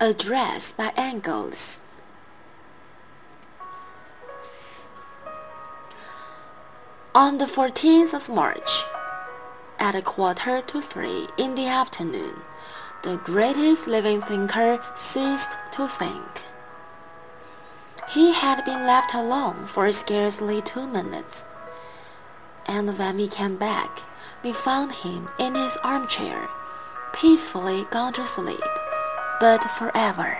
Address by Engels. On the 14th of March, at a quarter to three in the afternoon, the greatest living thinker ceased to think. He had been left alone for scarcely two minutes, and when we came back, we found him in his armchair, peacefully gone to sleep but forever.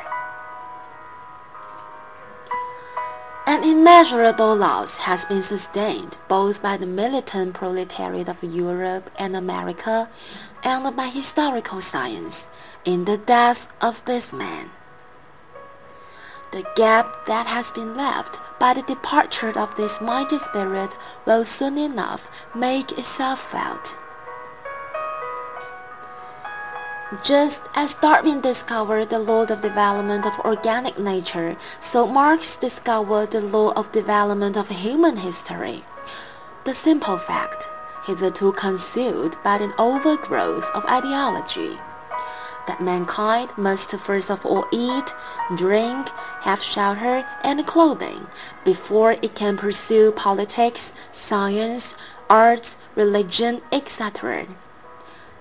An immeasurable loss has been sustained both by the militant proletariat of Europe and America and by historical science in the death of this man. The gap that has been left by the departure of this mighty spirit will soon enough make itself felt. Just as Darwin discovered the law of development of organic nature, so Marx discovered the law of development of human history. The simple fact, hitherto concealed by an overgrowth of ideology, that mankind must first of all eat, drink, have shelter and clothing before it can pursue politics, science, arts, religion, etc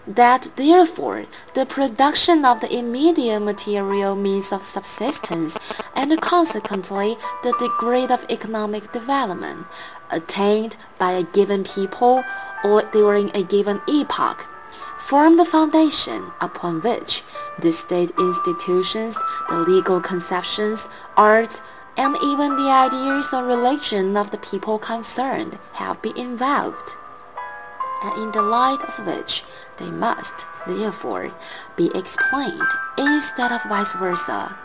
that therefore the production of the immediate material means of subsistence and consequently the degree of economic development attained by a given people or during a given epoch form the foundation upon which the state institutions, the legal conceptions, arts, and even the ideas or religion of the people concerned have been involved, and in the light of which they must, therefore, be explained instead of vice versa,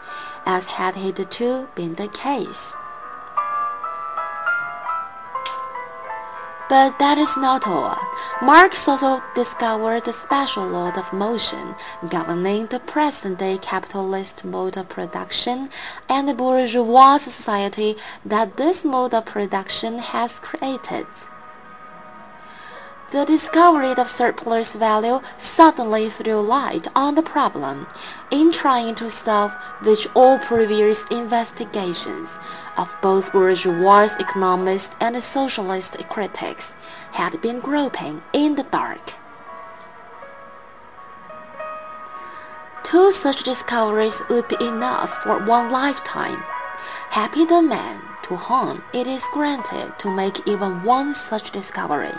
as had hitherto been the case. But that is not all. Marx also discovered the special law of motion governing the present-day capitalist mode of production and the bourgeois society that this mode of production has created. The discovery of surplus value suddenly threw light on the problem, in trying to solve which all previous investigations of both bourgeois economists and socialist critics had been groping in the dark. Two such discoveries would be enough for one lifetime. Happy the man to whom it is granted to make even one such discovery.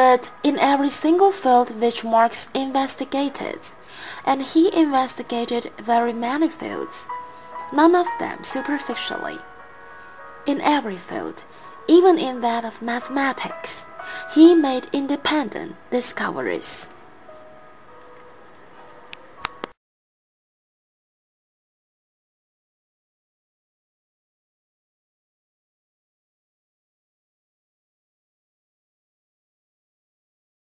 But in every single field which Marx investigated, and he investigated very many fields, none of them superficially. In every field, even in that of mathematics, he made independent discoveries.